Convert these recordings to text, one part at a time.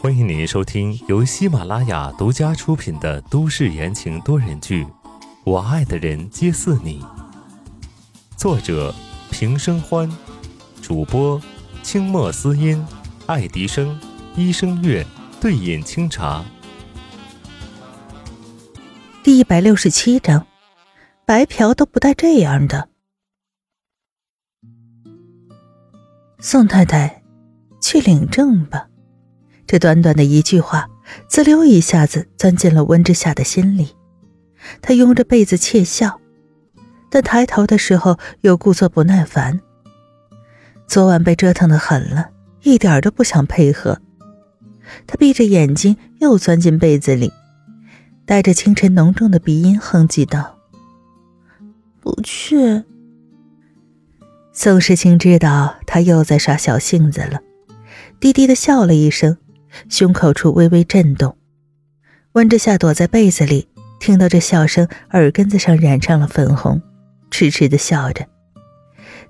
欢迎您收听由喜马拉雅独家出品的都市言情多人剧《我爱的人皆似你》，作者平生欢，主播清墨思音、爱迪生、一生月、对饮清茶。第一百六十七章，白嫖都不带这样的。宋太太，去领证吧。这短短的一句话，滋溜一下子钻进了温之夏的心里。他拥着被子窃笑，但抬头的时候又故作不耐烦。昨晚被折腾的很了，一点都不想配合。他闭着眼睛又钻进被子里，带着清晨浓重的鼻音哼唧道：“不去。”宋时清知道他又在耍小性子了，低低的笑了一声。胸口处微微震动，温之夏躲在被子里，听到这笑声，耳根子上染上了粉红，痴痴的笑着。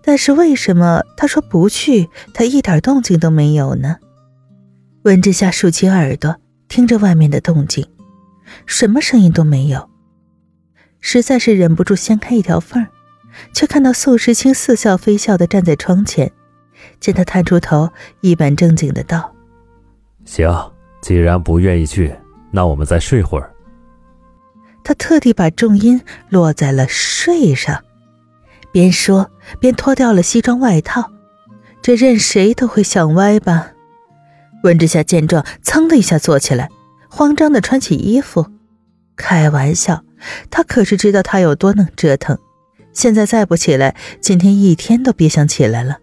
但是为什么他说不去，他一点动静都没有呢？温之夏竖起耳朵，听着外面的动静，什么声音都没有，实在是忍不住掀开一条缝却看到宋时清似笑非笑的站在窗前，见他探出头，一本正经的道。行，既然不愿意去，那我们再睡会儿。他特地把重音落在了“睡”上，边说边脱掉了西装外套。这任谁都会想歪吧？温之夏见状，噌的一下坐起来，慌张的穿起衣服。开玩笑，他可是知道他有多能折腾。现在再不起来，今天一天都别想起来了。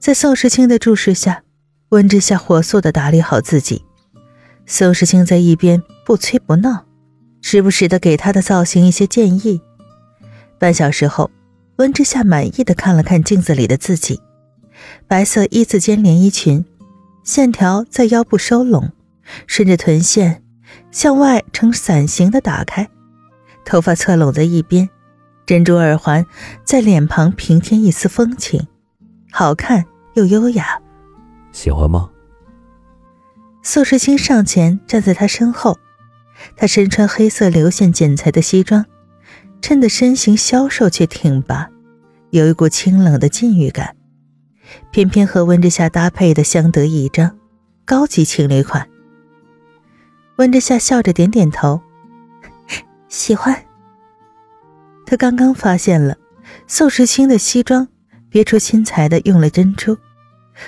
在宋时清的注视下。温之夏火速的打理好自己，宋时清在一边不催不闹，时不时的给他的造型一些建议。半小时后，温之夏满意的看了看镜子里的自己，白色一字肩连衣裙，线条在腰部收拢，顺着臀线向外呈伞形的打开，头发侧拢在一边，珍珠耳环在脸庞平添一丝风情，好看又优雅。喜欢吗？宋时清上前站在他身后，他身穿黑色流线剪裁的西装，衬得身形消瘦却挺拔，有一股清冷的禁欲感，偏偏和温之夏搭配的相得益彰，高级情侣款。温之夏笑着点点头，喜欢。他刚刚发现了宋时清的西装别出心裁的用了珍珠，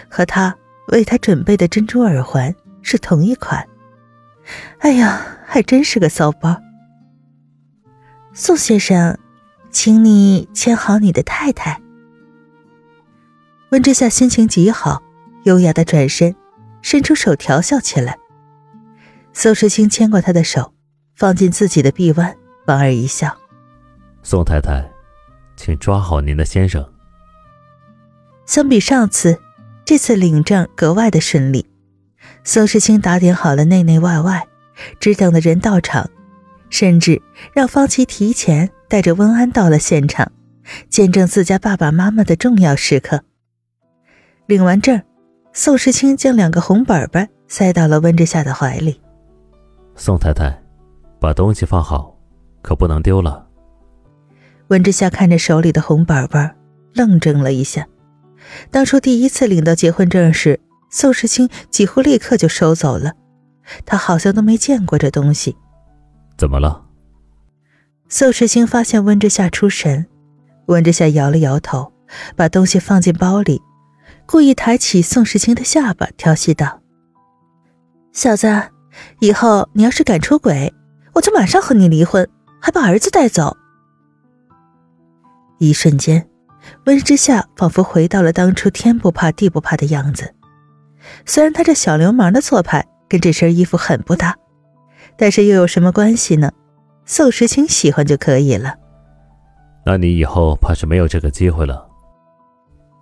和他。为他准备的珍珠耳环是同一款。哎呀，还真是个骚包。宋先生，请你牵好你的太太。温之夏心情极好，优雅的转身，伸出手调笑起来。宋时清牵过他的手，放进自己的臂弯，莞尔一笑：“宋太太，请抓好您的先生。”相比上次。这次领证格外的顺利，宋时清打点好了内内外外，只等的人到场，甚至让方琦提前带着温安到了现场，见证自家爸爸妈妈的重要时刻。领完证，宋时清将两个红本本塞到了温之夏的怀里。宋太太，把东西放好，可不能丢了。温之夏看着手里的红本本，愣怔了一下。当初第一次领到结婚证时，宋时清几乎立刻就收走了，他好像都没见过这东西。怎么了？宋时清发现温之夏出神，温之夏摇了摇头，把东西放进包里，故意抬起宋时清的下巴，调戏道：“小子，以后你要是敢出轨，我就马上和你离婚，还把儿子带走。”一瞬间。温之夏仿佛回到了当初天不怕地不怕的样子。虽然他这小流氓的做派跟这身衣服很不搭，但是又有什么关系呢？宋时清喜欢就可以了。那你以后怕是没有这个机会了。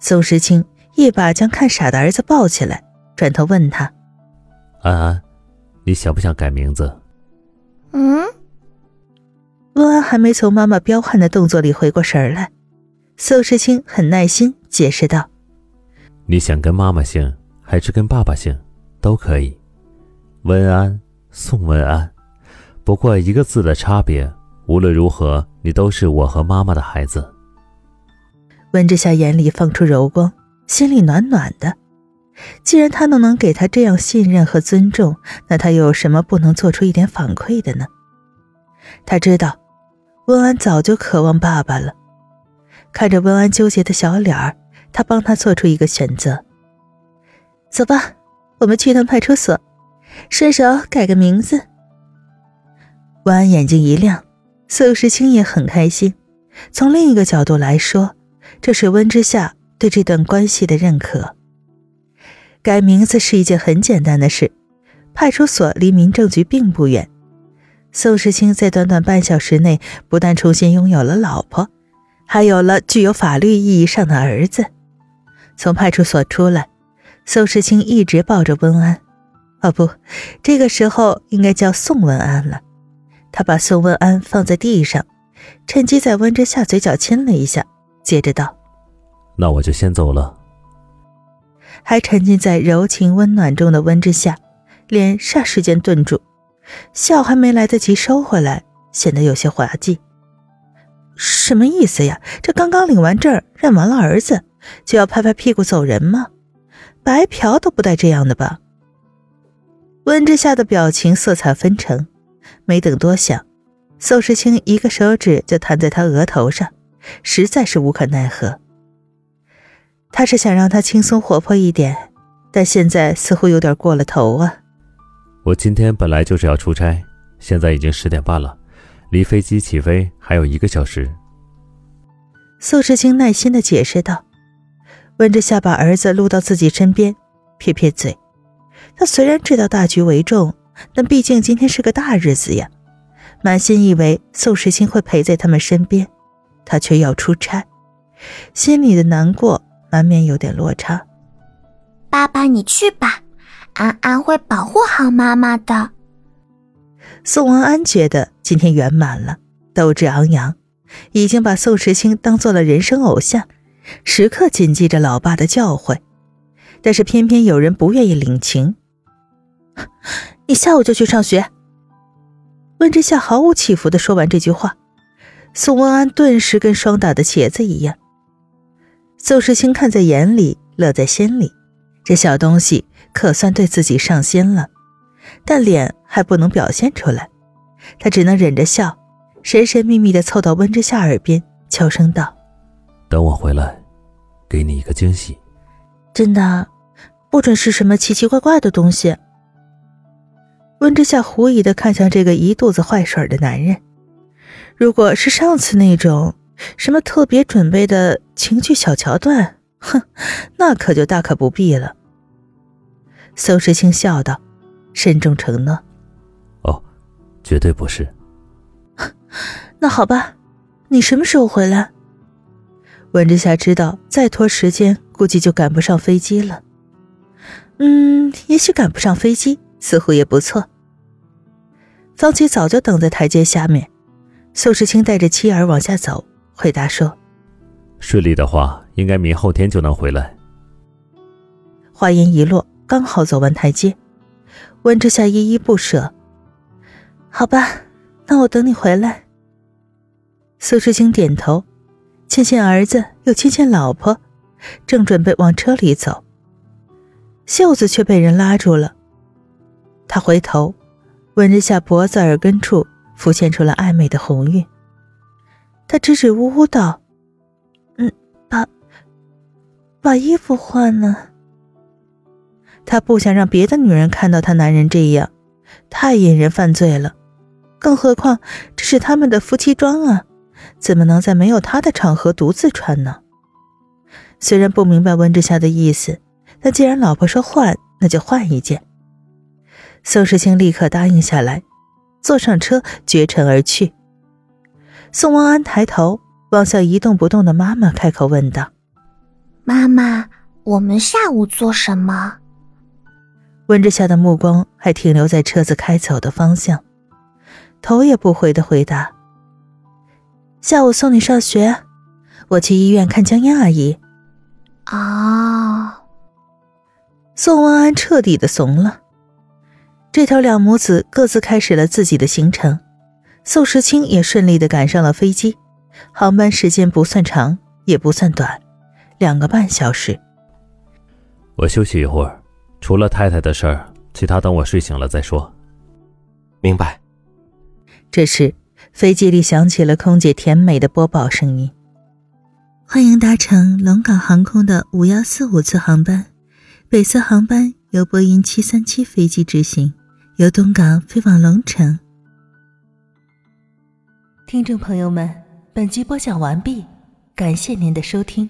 宋时清一把将看傻的儿子抱起来，转头问他：“安安，你想不想改名字？”嗯。温安还没从妈妈彪悍的动作里回过神来。宋时清很耐心解释道：“你想跟妈妈姓，还是跟爸爸姓，都可以。温安，宋温安，不过一个字的差别。无论如何，你都是我和妈妈的孩子。温之夏眼里放出柔光，心里暖暖的。既然他都能给他这样信任和尊重，那他又有什么不能做出一点反馈的呢？他知道，温安早就渴望爸爸了。看着温安纠结的小脸儿，他帮他做出一个选择：“走吧，我们去趟派出所，顺手改个名字。”温安眼睛一亮。宋时清也很开心。从另一个角度来说，这是温之夏对这段关系的认可。改名字是一件很简单的事，派出所离民政局并不远。宋时清在短短半小时内，不但重新拥有了老婆，还有了具有法律意义上的儿子。从派出所出来，宋时清一直抱着温安，哦不，这个时候应该叫宋文安了。他把宋文安放在地上，趁机在温之夏嘴角亲了一下，接着道：“那我就先走了。”还沉浸在柔情温暖中的温之夏，脸霎时间顿住，笑还没来得及收回来，显得有些滑稽。什么意思呀？这刚刚领完证、认完了儿子，就要拍拍屁股走人吗？白嫖都不带这样的吧？温之夏的表情色彩纷呈。没等多想，宋时清一个手指就弹在他额头上，实在是无可奈何。他是想让他轻松活泼一点，但现在似乎有点过了头啊。我今天本来就是要出差，现在已经十点半了，离飞机起飞还有一个小时。宋时清耐心的解释道，温之夏把儿子撸到自己身边，撇撇嘴。他虽然知道大局为重。但毕竟今天是个大日子呀，满心以为宋时清会陪在他们身边，他却要出差，心里的难过难免有点落差。爸爸，你去吧，安安会保护好妈妈的。宋文安觉得今天圆满了，斗志昂扬，已经把宋时清当做了人生偶像，时刻谨记着老爸的教诲，但是偏偏有人不愿意领情。你下午就去上学。温之夏毫无起伏的说完这句话，宋文安顿时跟霜打的茄子一样。宋时清看在眼里，乐在心里，这小东西可算对自己上心了，但脸还不能表现出来，他只能忍着笑，神神秘秘的凑到温之夏耳边，悄声道：“等我回来，给你一个惊喜。”真的，不准是什么奇奇怪怪的东西。温之夏狐疑的看向这个一肚子坏水的男人，如果是上次那种什么特别准备的情趣小桥段，哼，那可就大可不必了。宋时清笑道，慎重承诺：“哦，绝对不是。”那好吧，你什么时候回来？温之夏知道再拖时间，估计就赶不上飞机了。嗯，也许赶不上飞机。似乎也不错。方琦早就等在台阶下面，宋时清带着妻儿往下走，回答说：“顺利的话，应该明后天就能回来。”话音一落，刚好走完台阶，温之夏依依不舍：“好吧，那我等你回来。”苏之清点头，亲亲儿子，又亲亲老婆，正准备往车里走，袖子却被人拉住了。他回头，温之夏脖子耳根处浮现出了暧昧的红晕。他支支吾吾道：“嗯，把把衣服换了。”他不想让别的女人看到他男人这样，太引人犯罪了。更何况这是他们的夫妻装啊，怎么能在没有他的场合独自穿呢？虽然不明白温之夏的意思，但既然老婆说换，那就换一件。宋时清立刻答应下来，坐上车绝尘而去。宋王安抬头望向一动不动的妈妈，开口问道：“妈妈，我们下午做什么？”温之夏的目光还停留在车子开走的方向，头也不回的回答：“下午送你上学，我去医院看江烟阿姨。”啊。宋文安彻底的怂了。这头两母子各自开始了自己的行程，宋时清也顺利的赶上了飞机，航班时间不算长，也不算短，两个半小时。我休息一会儿，除了太太的事儿，其他等我睡醒了再说。明白。这时，飞机里响起了空姐甜美的播报声音：“欢迎搭乘龙港航空的五幺四五次航班，北侧航班由波音七三七飞机执行。”由东港飞往龙城。听众朋友们，本集播讲完毕，感谢您的收听。